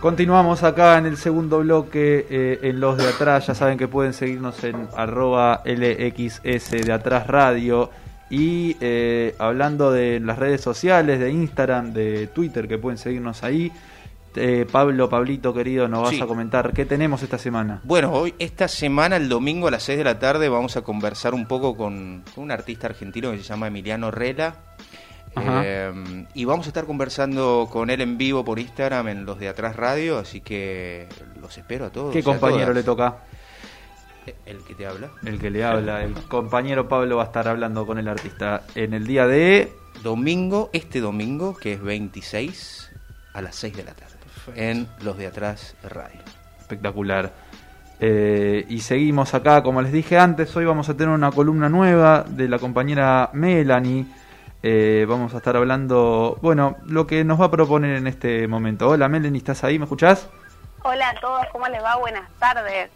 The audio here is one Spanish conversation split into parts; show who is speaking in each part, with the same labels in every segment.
Speaker 1: Continuamos acá en el segundo bloque, eh, en los de atrás. Ya saben que pueden seguirnos en arroba LXS de atrás radio. Y eh, hablando de las redes sociales, de Instagram, de Twitter, que pueden seguirnos ahí. Eh, Pablo, Pablito querido, nos vas
Speaker 2: Sí.
Speaker 1: a comentar qué tenemos esta semana.
Speaker 2: Bueno, hoy, esta semana, el domingo a las 6 de la tarde, vamos a conversar un poco con, con un artista argentino que se llama Emiliano Rela. Eh, y vamos a estar conversando con él en vivo por Instagram en los de Atrás Radio, así que los espero a todos.
Speaker 1: ¿Qué compañero le toca?
Speaker 2: Eh, El que te habla.
Speaker 1: El que le habla, el compañero Pablo va a estar hablando con el artista en el día de...
Speaker 2: Domingo, este domingo, que es 26, a las 6 de la tarde, en los de Atrás Radio.
Speaker 1: Espectacular. Eh, y seguimos acá, como les dije antes, hoy vamos a tener una columna nueva de la compañera Melanie. Eh, vamos a estar hablando, bueno, lo que nos va a proponer en este momento. Hola Melanie, ¿estás ahí? ¿Me escuchás?
Speaker 3: Hola a todos, ¿cómo les va? Buenas tardes.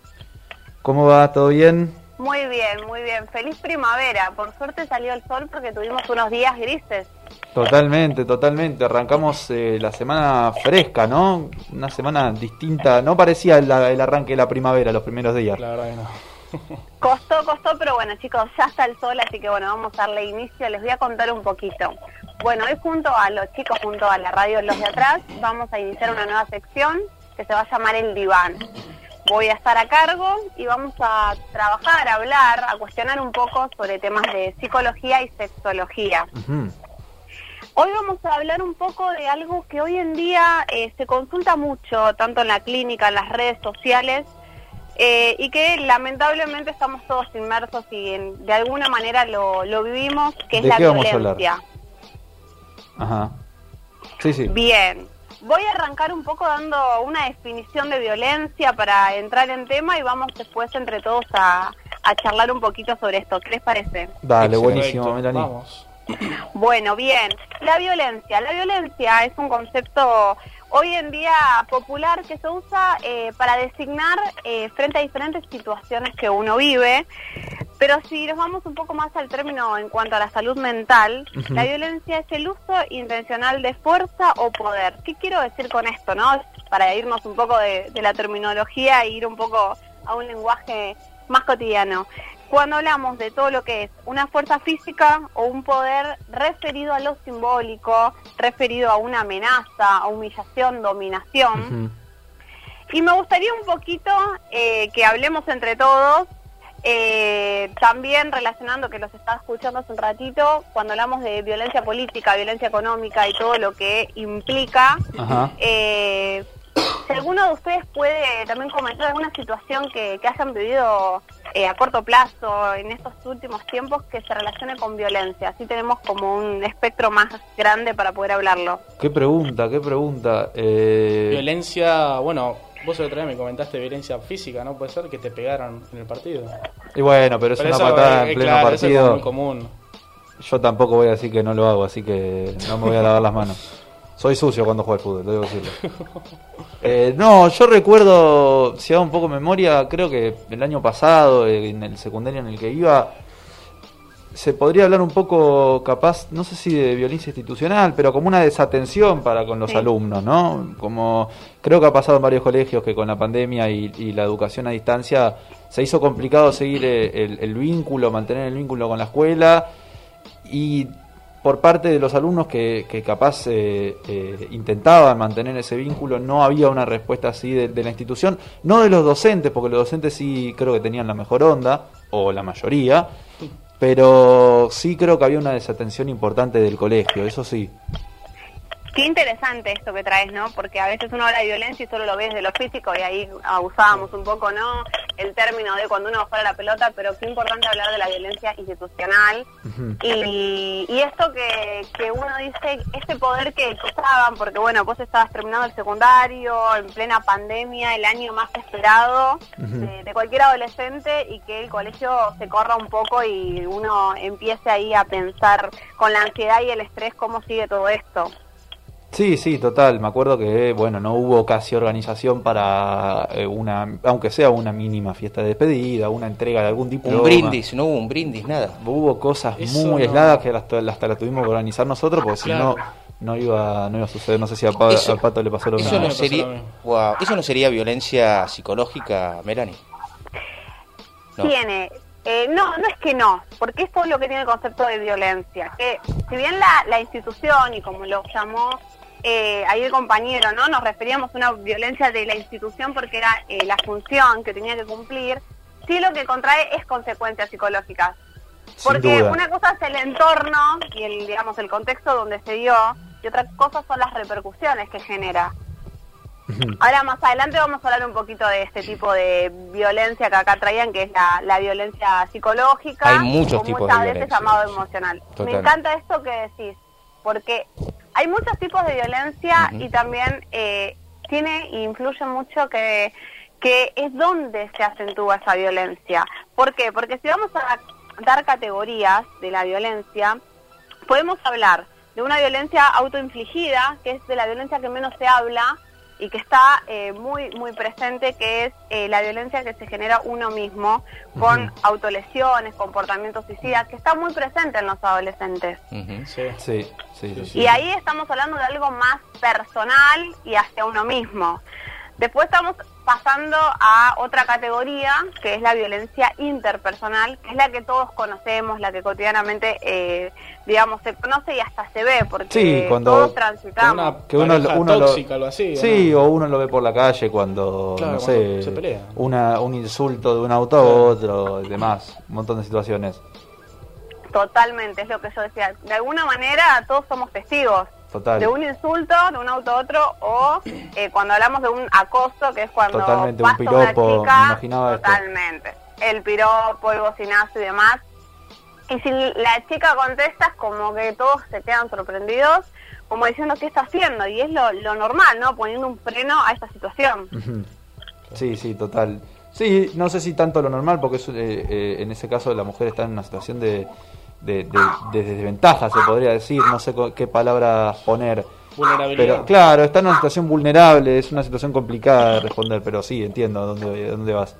Speaker 1: ¿Cómo va? ¿Todo bien?
Speaker 3: Muy bien, muy bien. Feliz primavera. Por suerte salió el sol porque tuvimos unos días grises.
Speaker 1: Totalmente, totalmente. Arrancamos eh, la semana fresca, ¿no? Una semana distinta. No parecía la- el arranque de la primavera los primeros días.
Speaker 4: La verdad que no.
Speaker 3: Costó, costó, pero bueno, chicos, ya está el sol, así que bueno, vamos a darle inicio. Les voy a contar un poquito. Bueno, hoy junto a los chicos, junto a la radio Los de Atrás, vamos a iniciar una nueva sección que se va a llamar El Diván. Voy a estar a cargo y vamos a trabajar, a hablar, a cuestionar un poco sobre temas de psicología y sexología. Hoy vamos a hablar un poco de algo que hoy en día eh, se consulta mucho, tanto en la clínica, en las redes sociales, eh, y que lamentablemente estamos todos inmersos y en- de alguna manera lo, lo vivimos, que es
Speaker 1: ¿De
Speaker 3: la
Speaker 1: qué vamos a hablar?
Speaker 3: violencia.
Speaker 1: Ajá. Sí, sí.
Speaker 3: Bien, voy a arrancar un poco dando una definición de violencia para entrar en tema y vamos después entre todos a, a charlar un poquito sobre esto. ¿Qué les parece?
Speaker 1: Dale, buenísimo, Melanie.
Speaker 4: Vamos.
Speaker 3: Bueno, bien. La violencia. La violencia es un concepto hoy en día popular que se usa eh, para designar eh, frente a diferentes situaciones que uno vive. Pero si nos vamos un poco más al término en cuanto a la salud mental, la violencia es el uso intencional de fuerza o poder. ¿Qué quiero decir con esto, no? Para irnos un poco de, de la terminología e ir un poco a un lenguaje más cotidiano. Cuando hablamos de todo lo que es una fuerza física o un poder referido a lo simbólico, referido a una amenaza, a humillación, dominación, y me gustaría un poquito eh, que hablemos entre todos, eh, también relacionando que los estaba escuchando hace un ratito, cuando hablamos de violencia política, violencia económica y todo lo que implica, eh, si alguno de ustedes puede también comentar alguna situación que, que hayan vivido eh, a corto plazo en estos últimos tiempos que se relacione con violencia. Así tenemos como un espectro más grande para poder hablarlo.
Speaker 1: Qué pregunta, qué pregunta. Eh,
Speaker 4: Violencia, bueno, vos el otro día me comentaste violencia física, ¿no? Puede ser que te pegaron en el partido.
Speaker 1: y bueno, pero es
Speaker 4: Pero
Speaker 1: una
Speaker 4: eso,
Speaker 1: patada
Speaker 4: eh,
Speaker 1: en pleno
Speaker 4: claro, eso es
Speaker 1: partido.
Speaker 4: muy común.
Speaker 1: Yo tampoco voy a decir que no lo hago, así que no me voy a lavar las manos. Soy sucio cuando juego al fútbol, debo decirlo. Eh, no, yo recuerdo, si hago un poco de memoria, creo que el año pasado, en el secundario en el que iba, se podría hablar un poco, capaz, no sé si de violencia institucional, pero como una desatención para con los
Speaker 3: Sí.
Speaker 1: alumnos, ¿no? Como creo que ha pasado en varios colegios que con la pandemia y, y la educación a distancia se hizo complicado seguir eh, el, el vínculo, mantener el vínculo con la escuela y por parte de los alumnos que, que capaz eh, eh, intentaban mantener ese vínculo, no había una respuesta así de, de la institución, no de los docentes, porque los docentes sí creo que tenían la mejor onda, o la mayoría, pero sí creo que había una desatención importante del colegio, eso sí.
Speaker 3: Qué interesante esto que traes, ¿no? Porque a veces uno habla de violencia y solo lo ve desde lo físico y ahí abusábamos un poco, ¿no? El término de cuando uno fuera la pelota, pero qué importante hablar de la violencia institucional. Y, y esto que, que uno dice, este poder que usaban, porque bueno, vos estabas terminando el secundario, en plena pandemia, el año más esperado de, de cualquier adolescente y que el colegio se corra un poco y uno empiece ahí a pensar con la ansiedad y el estrés cómo sigue todo esto.
Speaker 1: Sí, sí, total. Me acuerdo que, bueno, no hubo casi organización para eh, una, aunque sea una mínima fiesta de despedida, una entrega de algún diploma.
Speaker 2: Un brindis, no hubo un brindis, nada.
Speaker 1: Hubo cosas
Speaker 4: Eso
Speaker 1: muy
Speaker 4: no.
Speaker 1: aisladas que hasta, hasta la tuvimos que organizar nosotros, porque si no, no iba, no iba a suceder. No sé si a, Pa-
Speaker 2: Eso-
Speaker 1: al Pato le pasó lo
Speaker 2: Eso
Speaker 1: mismo.
Speaker 2: no,
Speaker 4: me pasó
Speaker 2: sería. Wow, eso no sería violencia psicológica, Melanie. No.
Speaker 3: Tiene, eh, no, no es que no, porque es todo lo que tiene el concepto de violencia. Que si bien la, la institución, y como lo llamó eh, ahí el compañero, ¿no? Nos referíamos a una violencia de la institución porque era eh, la función que tenía que cumplir, sí lo que contrae es consecuencias psicológicas.
Speaker 1: Sin
Speaker 3: Porque
Speaker 1: duda.
Speaker 3: una cosa es el entorno y el, digamos, el contexto donde se dio, y otra cosa son las repercusiones que genera. Ahora más adelante vamos a hablar un poquito de este tipo de violencia que acá traían, que es la, la violencia psicológica.
Speaker 2: Hay muchos
Speaker 3: o
Speaker 2: tipos
Speaker 3: muchas
Speaker 2: de
Speaker 3: veces
Speaker 2: violencia,
Speaker 3: llamado emocional.
Speaker 2: Total.
Speaker 3: Me encanta esto que decís, porque hay muchos tipos de violencia y también eh, tiene e influye mucho que, que es donde se acentúa esa violencia. ¿Por qué? Porque si vamos a dar categorías de la violencia, podemos hablar de una violencia autoinfligida, que es de la violencia que menos se habla y que está eh, muy muy presente, que es eh, la violencia que se genera uno mismo con autolesiones, comportamientos suicidas, que está muy presente en los adolescentes.
Speaker 4: Sí,
Speaker 1: sí, sí, sí.
Speaker 3: Y ahí estamos hablando de algo más personal y hacia uno mismo. Después estamos pasando a otra categoría, que es la violencia interpersonal, que es la que todos conocemos, la que cotidianamente, eh, digamos, se conoce y hasta se ve, porque
Speaker 1: Sí, cuando-
Speaker 3: todos transitamos.
Speaker 4: una
Speaker 1: Que uno, lo-
Speaker 4: tóxica, algo así. ¿o
Speaker 1: Sí,
Speaker 4: no?
Speaker 1: o uno lo ve por la calle cuando,
Speaker 4: Claro,
Speaker 1: no
Speaker 4: cuando
Speaker 1: sé,
Speaker 4: se pelea.
Speaker 1: una, un insulto de un auto a otro, y demás, un montón de situaciones.
Speaker 3: Totalmente, es lo que yo decía. De alguna manera todos somos testigos.
Speaker 1: Total.
Speaker 3: De un insulto, de un auto a otro, o eh, cuando hablamos de un acoso, que es cuando
Speaker 1: Totalmente, un
Speaker 3: pasa una
Speaker 1: piropo, me
Speaker 3: chica,
Speaker 1: esto.
Speaker 3: totalmente. El piropo, el bocinazo y demás. Y si la chica contesta, es como que todos se quedan sorprendidos, como diciendo qué está haciendo, y es lo, lo normal, ¿no? Poniendo un freno a esta situación.
Speaker 1: Sí, sí, total. Sí, no sé si tanto lo normal, porque es, eh, eh, en ese caso la mujer está en una situación de, de, de- de desventaja, se podría decir, no sé co- qué palabra poner.
Speaker 4: Vulnerabilidad.
Speaker 1: Pero claro, está en una situación vulnerable, es una situación complicada de responder, pero sí, entiendo a dónde, dónde vas.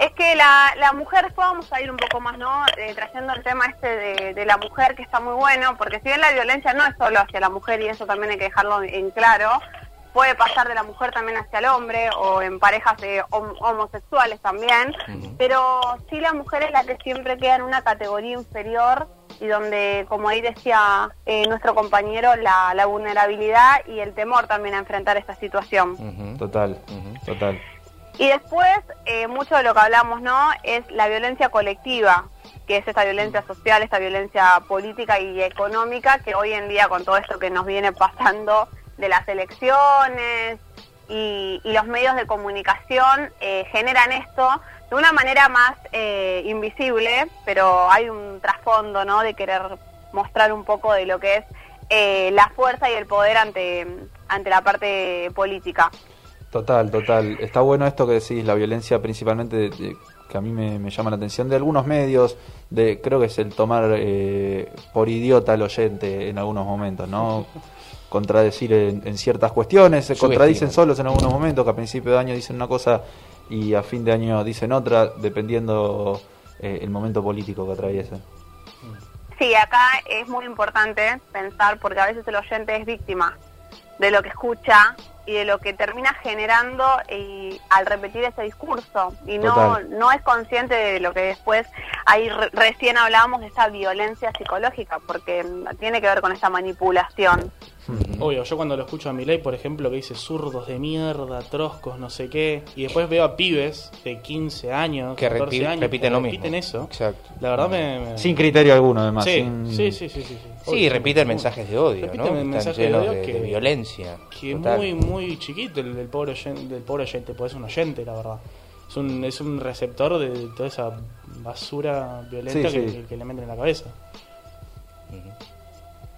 Speaker 3: Es que la, la mujer, después vamos a ir un poco más, ¿no? Eh, trayendo el tema este de, de la mujer, que está muy bueno, porque si bien la violencia no es solo hacia la mujer, y eso también hay que dejarlo en claro, puede pasar de la mujer también hacia el hombre, o en parejas de hom- homosexuales también, pero sí la mujer es la que siempre queda en una categoría inferior, y donde, como ahí decía eh, nuestro compañero, la, la vulnerabilidad y el temor también a enfrentar esta situación.
Speaker 1: Total, total.
Speaker 3: Y después, eh, mucho de lo que hablamos, ¿no? Es la violencia colectiva, que es esta violencia social, esta violencia política y económica, que hoy en día con todo esto que nos viene pasando de las elecciones y, y los medios de comunicación, eh, generan esto de una manera más eh, invisible, pero hay un trasfondo, ¿no? De querer mostrar un poco de lo que es eh, la fuerza y el poder ante, ante la parte política.
Speaker 1: Total, total. Está bueno esto que decís, la violencia principalmente de- que a mí me, me llama la atención de algunos medios, de creo que es el tomar eh, por idiota al oyente en algunos momentos, ¿no? Contradecir en, en ciertas cuestiones, se contradicen solos en algunos momentos, que a principio de año dicen una cosa y a fin de año dicen otra, dependiendo eh, el momento político que atraviesen.
Speaker 3: Sí, acá es muy importante pensar porque a veces el oyente es víctima de lo que escucha y de lo que termina generando y al repetir ese discurso y no
Speaker 1: Total.
Speaker 3: no es consciente de lo que después ahí re- recién hablábamos de esa violencia psicológica porque tiene que ver con esa manipulación.
Speaker 4: Obvio, yo cuando lo escucho a Milei, por ejemplo, que dice zurdos de mierda, troscos, no sé qué, y después veo a pibes de 15 años,
Speaker 2: Que
Speaker 4: 14
Speaker 2: repite-
Speaker 4: años,
Speaker 2: repiten
Speaker 4: que
Speaker 2: lo
Speaker 4: repiten
Speaker 2: mismo.
Speaker 4: eso.
Speaker 2: Exacto.
Speaker 4: La verdad me... me-
Speaker 1: Sin criterio alguno, además.
Speaker 4: sí,
Speaker 1: sin-
Speaker 4: sí, sí, sí, sí, sí.
Speaker 2: Sí,
Speaker 4: Obvio.
Speaker 2: repiten mensajes de odio,
Speaker 4: Repiten mensajes de odio
Speaker 2: de,
Speaker 4: que-
Speaker 2: de violencia.
Speaker 4: Que
Speaker 2: total.
Speaker 4: muy, muy chiquito el del pobre oyente, del pobre oyente, pues es un oyente, la verdad. Es un, es un receptor de toda esa basura violenta
Speaker 1: Sí,
Speaker 4: que,
Speaker 1: sí.
Speaker 4: que le meten en la cabeza.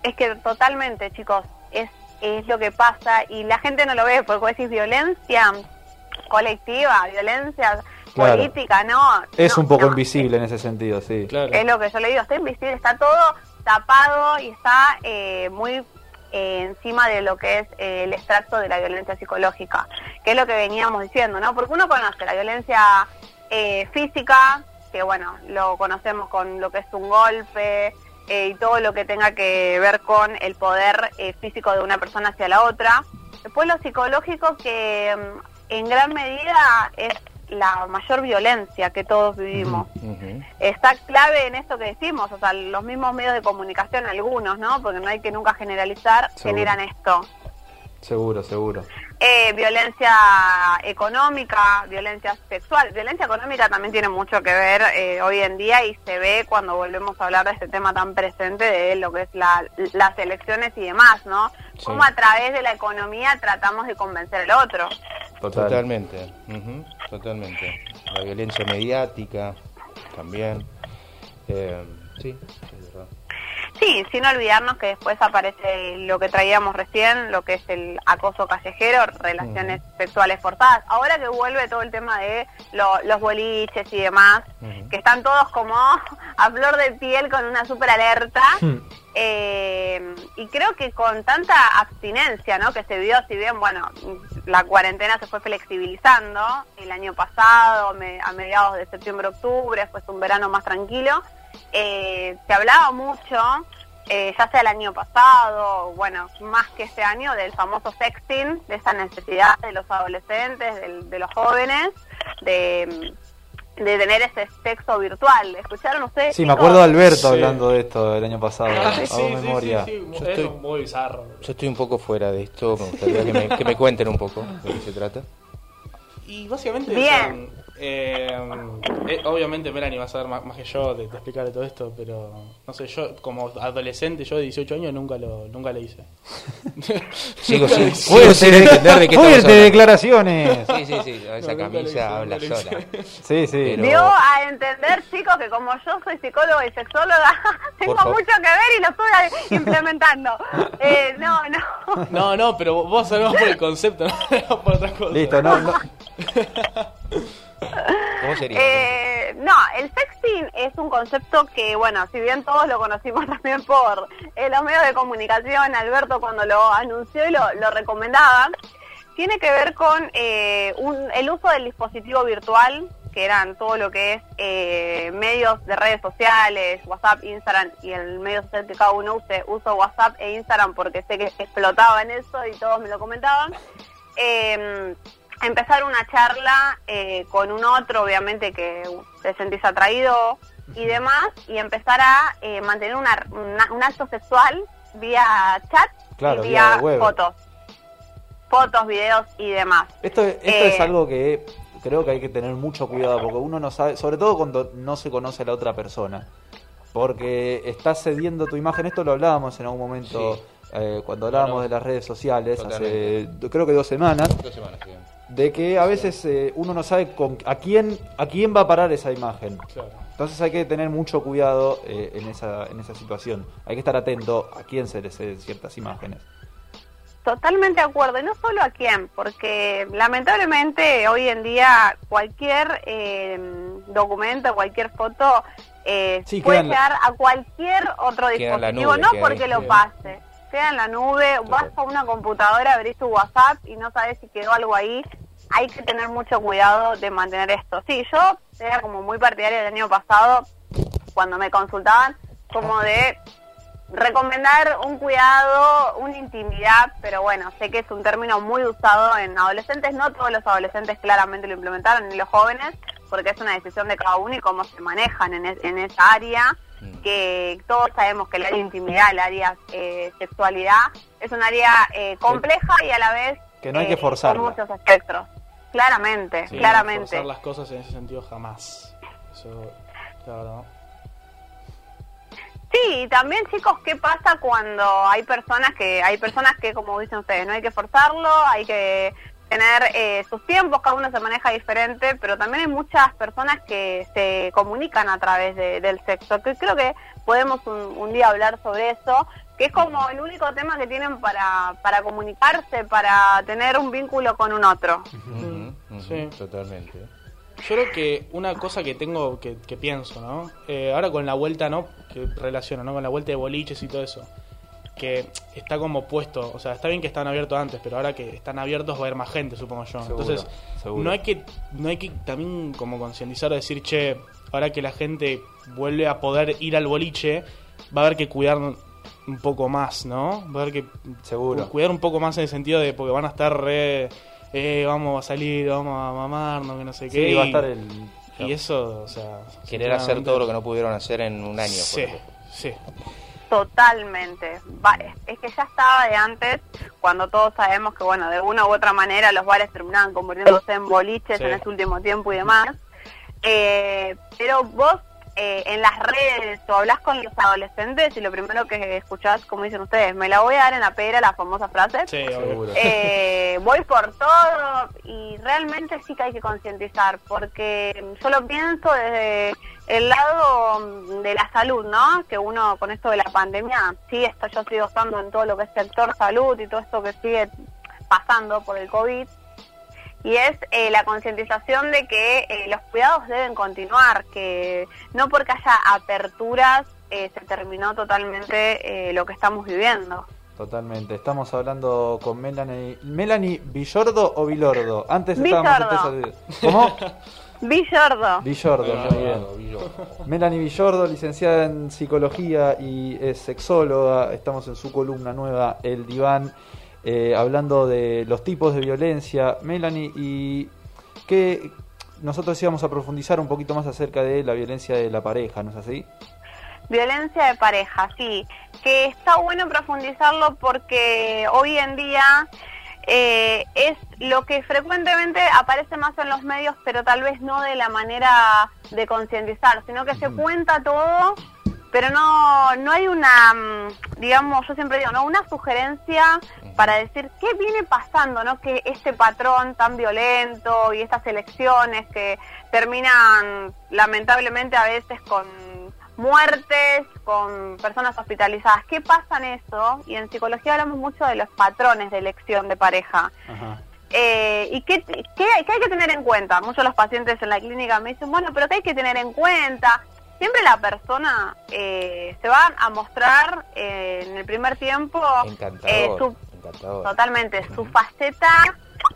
Speaker 3: Es que totalmente, chicos, es, es lo que pasa y la gente no lo ve porque vos decís violencia colectiva, violencia
Speaker 1: Claro.
Speaker 3: política, no.
Speaker 1: Es
Speaker 3: no,
Speaker 1: un poco
Speaker 3: no,
Speaker 1: invisible en ese sentido, sí.
Speaker 4: Claro.
Speaker 3: Es lo que yo le digo, está invisible, está todo tapado y está eh, muy eh, encima de lo que es eh, el extracto de la violencia psicológica, que es lo que veníamos diciendo, ¿no? Porque uno conoce la violencia eh, física, que bueno, lo conocemos con lo que es un golpe, eh, y todo lo que tenga que ver con el poder eh, físico de una persona hacia la otra. Después lo psicológico que mm, en gran medida es la mayor violencia que todos vivimos.
Speaker 2: Ujú.
Speaker 3: Está clave en esto que decimos, o sea, los mismos medios de comunicación, algunos, ¿no? Porque no hay que nunca generalizar,
Speaker 1: Seguro.
Speaker 3: generan esto.
Speaker 1: Seguro, seguro.
Speaker 3: Eh, violencia económica, violencia sexual. Violencia económica también tiene mucho que ver eh, hoy en día y se ve cuando volvemos a hablar de este tema tan presente de lo que es la- las elecciones y demás, ¿no?
Speaker 2: Sí.
Speaker 3: Cómo a través de la economía tratamos de convencer al otro.
Speaker 1: Total.
Speaker 2: Totalmente, ujú, totalmente. La violencia mediática también. Eh, sí, es verdad.
Speaker 3: Sí, sin olvidarnos que después aparece lo que traíamos recién, lo que es el acoso callejero, relaciones sexuales forzadas. Ahora que vuelve todo el tema de lo- los boliches y demás, que están todos como a flor de piel con una super alerta.
Speaker 1: Hmm.
Speaker 3: Eh, y creo que con tanta abstinencia, ¿no? Que se vio, si bien, bueno, la cuarentena se fue flexibilizando el año pasado, me- a mediados de septiembre, octubre, fue un verano más tranquilo. Eh, se hablaba mucho, eh, ya sea el año pasado, bueno, más que este año, del famoso sexting, de esa necesidad de los adolescentes, de los jóvenes, de, de tener ese sexo virtual. ¿Escucharon ustedes?
Speaker 1: Sí, me acuerdo de Alberto
Speaker 4: Sí.
Speaker 1: hablando de esto el año pasado.
Speaker 4: Ah, sí,
Speaker 1: hago
Speaker 4: sí,
Speaker 1: memoria.
Speaker 4: sí, sí,
Speaker 2: Yo estoy-
Speaker 4: es muy bizarro.
Speaker 2: Yo estoy un poco fuera de esto, me gustaría que me, que me cuenten un poco de qué se trata.
Speaker 4: Y básicamente,
Speaker 3: Bien.
Speaker 4: Eh, eh, obviamente Melanie va a saber más, más que yo de, de explicar todo esto, pero no sé, yo como adolescente, yo de 18 años nunca lo nunca lo hice.
Speaker 2: Sin entender de qué
Speaker 1: Fuerte declaraciones.
Speaker 2: Sí, sí, sí, esa
Speaker 4: No,
Speaker 2: camisa habla sola.
Speaker 1: Sí, sí.
Speaker 2: Pero-
Speaker 3: Dio a entender, chicos, que como yo soy psicóloga y sexóloga, tengo mucho que ver y lo estoy implementando. Eh, no, no.
Speaker 4: No, no, pero vos sabés por el concepto, no por otras cosas.
Speaker 1: Listo, no, no.
Speaker 2: ¿Cómo sería?
Speaker 3: Eh, no, el sexting es un concepto que, bueno, si bien todos lo conocimos también por eh, los medios de comunicación, Alberto cuando lo anunció y lo, lo recomendaba, tiene que ver con eh, un- el uso del dispositivo virtual, que eran todo lo que es eh, medios de redes sociales, WhatsApp, Instagram y el medio social que cada uno use, uso WhatsApp e Instagram porque sé que explotaba en eso y todos me lo comentaban. Eh, empezar una charla eh, con un otro, obviamente que te sentís atraído y demás, y empezar a eh, mantener una- una- un acto sexual vía chat
Speaker 1: Claro,
Speaker 3: y
Speaker 1: vía
Speaker 3: fotos. Fotos, videos y demás.
Speaker 1: Esto, esto
Speaker 3: Eh,
Speaker 1: es algo que creo que hay que tener mucho cuidado porque uno no sabe, sobre todo cuando no se conoce a la otra persona, porque estás cediendo tu imagen. Esto lo hablábamos en algún momento
Speaker 2: Sí.
Speaker 1: eh, cuando hablábamos
Speaker 2: Bueno,
Speaker 1: de las redes sociales hace creo que dos semanas,
Speaker 2: Dos semanas, sí.
Speaker 1: De que a veces eh, uno no sabe con, a quién a quién va a parar esa imagen.
Speaker 4: Claro.
Speaker 1: Entonces hay que tener mucho cuidado eh, en esa en esa situación. Hay que estar atento a quién se le ceden ciertas imágenes.
Speaker 3: Totalmente de acuerdo, y no solo a quién, porque lamentablemente hoy en día cualquier eh, documento, cualquier foto eh,
Speaker 1: Sí,
Speaker 3: puede
Speaker 1: en la-
Speaker 3: llegar a cualquier otro dispositivo,
Speaker 2: nube,
Speaker 3: no porque
Speaker 2: ahí.
Speaker 3: lo pase, queda en la nube, vas a una computadora, abrís tu WhatsApp y no sabes si quedó algo ahí, hay que tener mucho cuidado de mantener esto. Sí, yo era como muy partidaria del año pasado, cuando me consultaban, como de recomendar un cuidado, una intimidad, pero bueno, sé que es un término muy usado en adolescentes, no todos los adolescentes claramente lo implementaron, ni los jóvenes, porque es una decisión de cada uno y cómo se manejan en, es- en esa área,
Speaker 2: Mm.
Speaker 3: que todos sabemos que el área de intimidad, el área eh, sexualidad, es un área eh, compleja y a la vez
Speaker 1: Que no hay que
Speaker 3: eh,
Speaker 1: forzarla.
Speaker 3: con muchos espectros. Claramente,
Speaker 4: Sí,
Speaker 3: claramente.
Speaker 4: Forzar las cosas en ese sentido jamás. Eso, la verdad.
Speaker 3: Sí, y también chicos, ¿qué pasa cuando hay personas que, hay personas que, como dicen ustedes, no hay que forzarlo, hay que tener eh, sus tiempos, cada uno se maneja diferente, pero también hay muchas personas que se comunican a través de- del sexo, que creo que podemos un, un día hablar sobre eso, que es como el único tema que tienen para, para comunicarse, para tener un vínculo con un otro.
Speaker 4: Sí.
Speaker 2: Totalmente.
Speaker 4: Yo creo que una cosa que tengo, que, que pienso, ¿no? Eh, ahora con la vuelta, ¿no? Que relaciono, ¿no? Con la vuelta de boliches y todo eso. Que está como puesto, o sea, está bien que estaban abiertos antes, pero ahora que están abiertos va a haber más gente, supongo yo.
Speaker 1: Seguro,
Speaker 4: Entonces,
Speaker 1: seguro.
Speaker 4: no hay que no hay que también como concientizar o decir, che, ahora que la gente vuelve a poder ir al boliche, va a haber que cuidar un poco más, ¿no? Va a haber que
Speaker 1: Seguro.
Speaker 4: cuidar un poco más en el sentido de porque van a estar re, eh, vamos a salir, vamos a mamarnos, que no sé qué.
Speaker 1: Sí, va a
Speaker 4: y-
Speaker 1: estar el.
Speaker 4: Y eso, o sea...
Speaker 2: Querer hacer todo lo que no pudieron hacer en un año.
Speaker 4: Sí, sí.
Speaker 3: Totalmente. Es que ya estaba de antes, cuando todos sabemos que, bueno, de una u otra manera los bares terminaban convirtiéndose en boliches
Speaker 4: Sí.
Speaker 3: en este último tiempo y demás. Eh, pero vos eh, en las redes o hablas con los adolescentes y lo primero que escuchás, como dicen ustedes, me la voy a dar en la pera, la famosa frase.
Speaker 4: Sí.
Speaker 3: Eh, voy por todo y realmente sí que hay que concientizar porque yo lo pienso desde el lado de la salud, ¿no? Que uno con esto de la pandemia, sí, esto yo sigo estando en todo lo que es sector salud y todo esto que sigue pasando por el COVID y es eh, la concientización de que eh, los cuidados deben continuar, que no porque haya aperturas eh, se terminó totalmente eh, lo que estamos viviendo.
Speaker 1: Totalmente. Estamos hablando con Melanie. ¿Melanie Villordo o Vilordo? Antes estábamos ¿Cómo?
Speaker 3: Villordo.
Speaker 1: Villordo, muy bien. Melanie Villordo, licenciada en psicología y es sexóloga. Estamos en su columna nueva, El Diván, eh, hablando de los tipos de violencia. Melanie, y que nosotros íbamos a profundizar un poquito más acerca de la violencia de la pareja, ¿no es así?
Speaker 3: Violencia de pareja, sí. Que está bueno profundizarlo porque hoy en día eh, es lo que frecuentemente aparece más en los medios, pero tal vez no de la manera de concientizar, sino que se cuenta todo, pero no, no hay una, mm, digamos, yo siempre digo, ¿no? Una sugerencia para decir qué viene pasando, ¿no? Que este patrón tan violento y estas elecciones que terminan lamentablemente a veces con muertes, con personas hospitalizadas. ¿Qué pasa en eso? Y en psicología hablamos mucho de los patrones de elección de pareja.
Speaker 1: Ajá.
Speaker 3: Eh, ¿Y qué, qué, qué hay que tener en cuenta? Muchos de los pacientes en la clínica me dicen, bueno, pero ¿qué hay que tener en cuenta? Siempre la persona eh, se va a mostrar eh, en el primer tiempo
Speaker 2: Encantador.
Speaker 3: eh, su,
Speaker 2: encantador.
Speaker 3: totalmente su faceta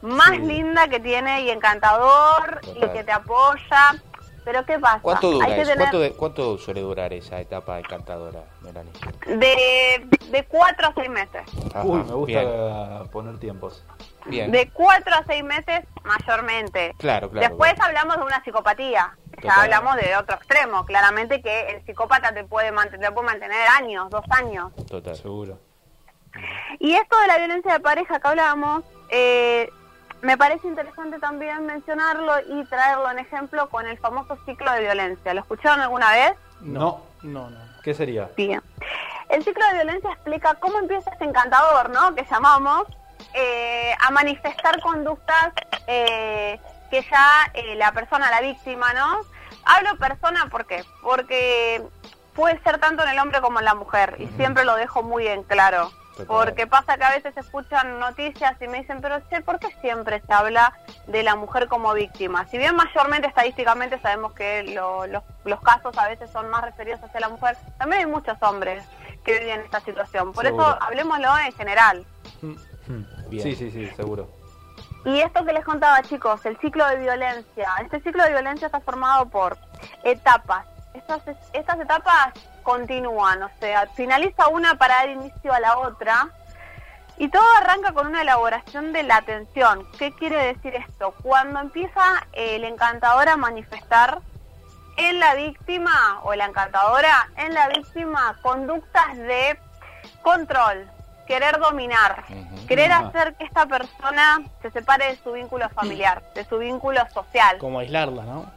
Speaker 3: más
Speaker 1: Sí.
Speaker 3: linda que tiene y encantador y que te apoya. Pero ¿qué pasa?
Speaker 2: ¿Cuánto dura
Speaker 3: hay que
Speaker 2: eso?
Speaker 3: tener
Speaker 2: ¿Cuánto, de- cuánto suele durar esa etapa encantadora, Melanie?
Speaker 3: de, de cuatro a seis meses.
Speaker 2: Ajá,
Speaker 1: Uy, me gusta
Speaker 2: Bien,
Speaker 1: poner tiempos.
Speaker 2: bien.
Speaker 3: De cuatro a seis meses mayormente.
Speaker 2: Claro, claro.
Speaker 3: Después
Speaker 2: claro.
Speaker 3: hablamos de una psicopatía. Ya hablamos de otro extremo. Claramente que el psicópata te puede mantener, te puede mantener años, dos años.
Speaker 2: Total.
Speaker 1: Seguro.
Speaker 3: Y esto de la violencia de pareja que hablábamos, eh, me parece interesante también mencionarlo y traerlo en ejemplo con el famoso ciclo de violencia. ¿Lo escucharon alguna vez?
Speaker 4: No, no, no.
Speaker 1: ¿Qué sería?
Speaker 3: Bien. El ciclo de violencia explica cómo empieza este encantador, ¿no? Que llamamos, eh, a manifestar conductas eh, que ya eh, la persona, la víctima, ¿no? Hablo persona, ¿por qué? Porque puede ser tanto en el hombre como en la mujer, y siempre lo dejo muy en claro. Porque pasa que a veces se escuchan noticias y me dicen, pero che, ¿por qué siempre se habla de la mujer como víctima? Si bien mayormente estadísticamente sabemos que lo- los, los casos a veces son más referidos hacia la mujer, también hay muchos hombres que viven esta situación. Por
Speaker 1: Seguro.
Speaker 3: eso hablemoslo en general.
Speaker 2: Bien.
Speaker 1: Sí, sí, sí, seguro.
Speaker 3: Y esto que les contaba, chicos, el ciclo de violencia. Este ciclo de violencia está formado por etapas. Estas, etapas continúan, o sea, finaliza una para dar inicio a la otra. Y todo arranca con una elaboración de la atención. ¿Qué quiere decir esto? Cuando empieza el encantador a manifestar en la víctima o la encantadora, en la víctima, conductas de control, querer dominar, querer hacer que esta persona se separe de su vínculo familiar, de su vínculo social.
Speaker 4: Como aislarla, ¿no?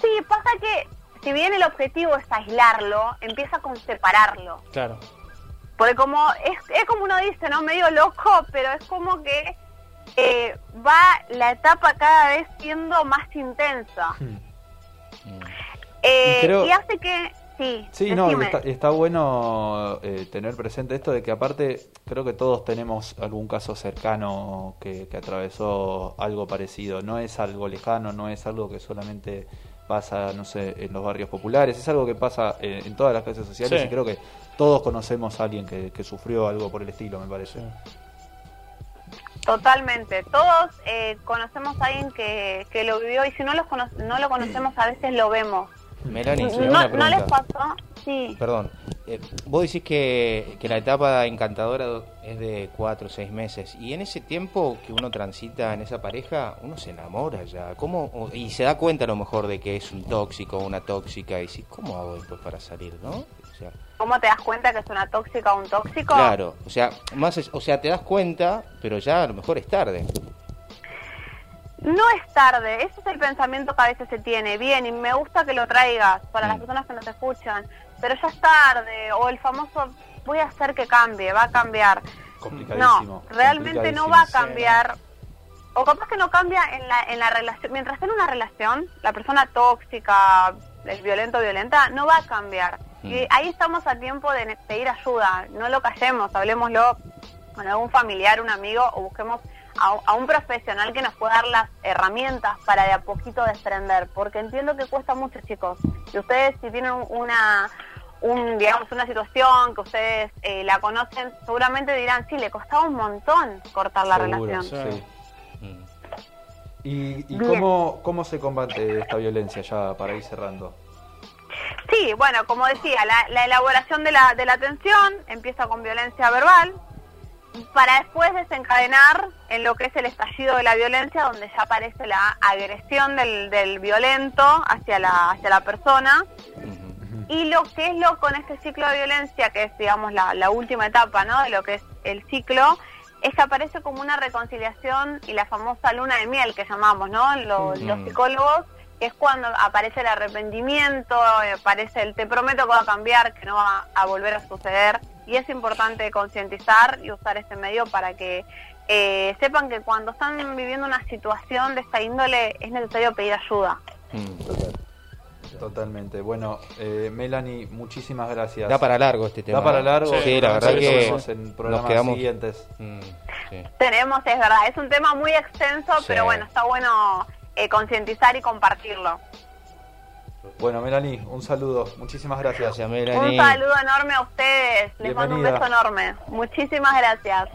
Speaker 3: Sí, pasa que si bien el objetivo es aislarlo, empieza con separarlo.
Speaker 4: Claro.
Speaker 3: Porque como es, es como uno dice, ¿no? Medio loco, pero es como que eh, va la etapa cada vez siendo más intensa.
Speaker 1: Hmm.
Speaker 2: Mm.
Speaker 3: Eh,
Speaker 1: Y creo-
Speaker 3: y hace que... Sí,
Speaker 1: Sí, no, y está, está bueno eh, tener presente esto de que aparte creo que todos tenemos algún caso cercano que, que atravesó algo parecido. No es algo lejano, no es algo que solamente pasa, no sé, en los barrios populares, es algo que pasa eh, en todas las clases sociales
Speaker 4: Sí.
Speaker 1: y creo que todos conocemos a alguien que, que sufrió algo por el estilo, me parece.
Speaker 3: Totalmente. Todos eh, conocemos a alguien que, que lo vivió y si no, los cono- no lo conocemos a veces lo vemos.
Speaker 2: Melanie, hago
Speaker 3: No,
Speaker 2: una
Speaker 3: no les pasó. Sí.
Speaker 2: Perdón, eh, vos decís que, que la etapa encantadora es de cuatro o seis meses y en ese tiempo que uno transita en esa pareja, uno se enamora ya, ¿cómo? Y se da cuenta a lo mejor de que es un tóxico o una tóxica y decís, ¿cómo hago después para salir, no? O sea,
Speaker 3: ¿Cómo te das cuenta que es una tóxica o un tóxico?
Speaker 2: claro, o sea, más es- o sea, te das cuenta, pero ya a lo mejor es tarde.
Speaker 3: No es tarde, ese es el pensamiento que a veces se tiene. Bien, y me gusta que lo traigas para las
Speaker 2: Mm.
Speaker 3: personas que nos escuchan, pero ya es tarde, o el famoso voy a hacer que cambie, va a cambiar. No, realmente no va a cambiar. O capaz que no cambia en la, en la relación. Mientras esté en una relación, la persona tóxica, el violento o violenta, no va a cambiar.
Speaker 2: Mm.
Speaker 3: Y ahí estamos a tiempo de pedir ayuda. No lo callemos, hablemoslo con algún familiar, un amigo, o busquemos a, a un profesional que nos pueda dar las herramientas para de a poquito desprender. Porque entiendo que cuesta mucho, chicos. Y ustedes, si tienen una un, digamos, una situación que ustedes eh, la conocen, seguramente dirán, sí, le costaba un montón cortar la
Speaker 1: Seguro,
Speaker 3: relación.
Speaker 1: sí. ¿Y, y cómo, cómo se combate esta violencia ya para ir cerrando?
Speaker 3: Sí, bueno, como decía, la, la elaboración de la, de la atención empieza con violencia verbal para después desencadenar en lo que es el estallido de la violencia, donde ya aparece la agresión del, del violento hacia la, hacia la persona. Y lo que es lo con este ciclo de violencia, que es, digamos, la, la última etapa, ¿no? De lo que es el ciclo, es que aparece como una reconciliación y la famosa luna de miel que llamamos, ¿no? Lo-. Los psicólogos, que es cuando aparece el arrepentimiento, eh, aparece el te prometo que va a cambiar, que no va a volver a suceder. Y es importante concientizar y usar este medio para que eh, sepan que cuando están viviendo una situación de esta índole es necesario pedir ayuda.
Speaker 2: Mm.
Speaker 1: Total. Totalmente. Bueno, eh, Melanie, muchísimas gracias.
Speaker 2: Da para largo este tema.
Speaker 1: Da para
Speaker 2: ¿eh?
Speaker 1: largo.
Speaker 4: Sí,
Speaker 2: la verdad
Speaker 1: Nos
Speaker 2: que
Speaker 1: en programas
Speaker 2: quedamos-
Speaker 1: siguientes.
Speaker 2: Mm, sí.
Speaker 3: Tenemos, es verdad, es un tema muy extenso,
Speaker 2: Sí.
Speaker 3: pero bueno, está bueno eh, concientizar y compartirlo.
Speaker 1: Bueno, Melanie, un saludo. Muchísimas gracias.
Speaker 2: Gracias, Melanie.
Speaker 3: Un saludo enorme a ustedes, les mando un beso enorme. Muchísimas gracias.